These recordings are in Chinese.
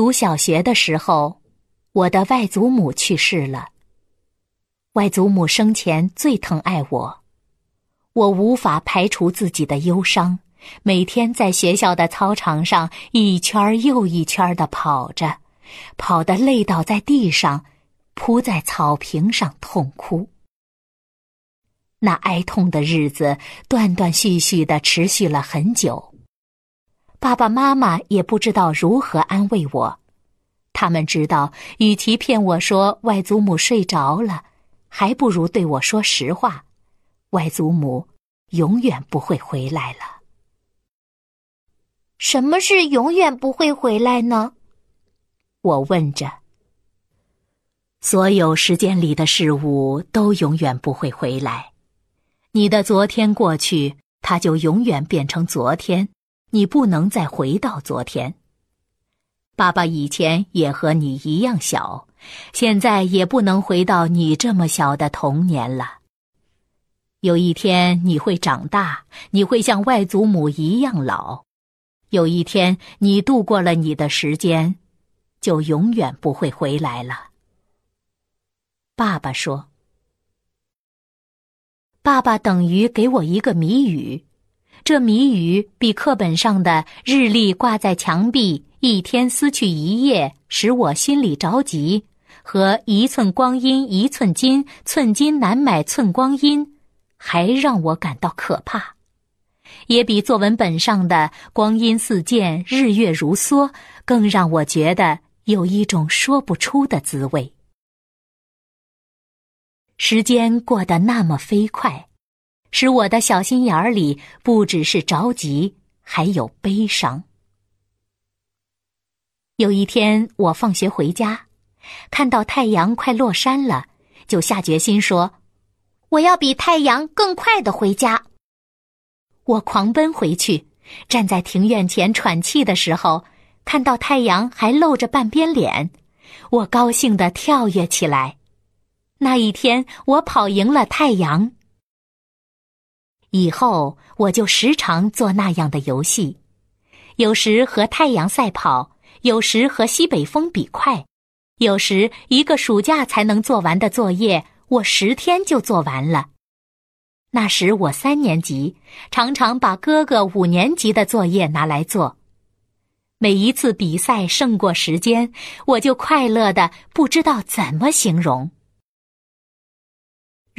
读小学的时候，我的外祖母去世了。外祖母生前最疼爱我，我无法排除自己的忧伤，每天在学校的操场上一圈又一圈的跑着，跑得累倒在地上，扑在草坪上痛哭。那哀痛的日子断断续续的持续了很久。爸爸妈妈也不知道如何安慰我，他们知道，与其骗我说外祖母睡着了，还不如对我说实话：外祖母永远不会回来了。什么是永远不会回来呢？我问着。所有时间里的事物都永远不会回来，你的昨天过去，它就永远变成昨天。你不能再回到昨天。爸爸以前也和你一样小，现在也不能回到你这么小的童年了。有一天你会长大，你会像外祖母一样老。有一天你度过了你的时间，就永远不会回来了。爸爸说：“爸爸等于给我一个谜语。”这谜语比课本上的日历挂在墙壁，一天撕去一页，使我心里着急；和一寸光阴一寸金，寸金难买寸光阴，还让我感到可怕；也比作文本上的光阴似箭，日月如梭，更让我觉得有一种说不出的滋味。时间过得那么飞快。使我的小心眼里不只是着急，还有悲伤。有一天，我放学回家，看到太阳快落山了，就下决心说：“我要比太阳更快的回家。”我狂奔回去，站在庭院前喘气的时候，看到太阳还露着半边脸，我高兴的跳跃起来。那一天，我跑赢了太阳。以后我就时常做那样的游戏，有时和太阳赛跑，有时和西北风比快，有时一个暑假才能做完的作业，我十天就做完了。那时我三年级，常常把哥哥五年级的作业拿来做。每一次比赛胜过时间，我就快乐的不知道怎么形容。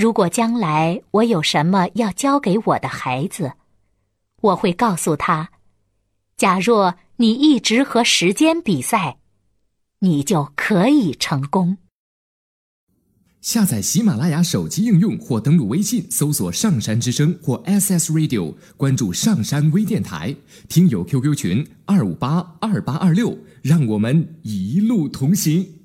如果将来我有什么要教给我的孩子，我会告诉他：假若你一直和时间比赛，你就可以成功。下载喜马拉雅手机应用或登录微信搜索“上山之声”或 SS Radio，关注上山微电台，听友 QQ 群二五八二八二六，让我们一路同行。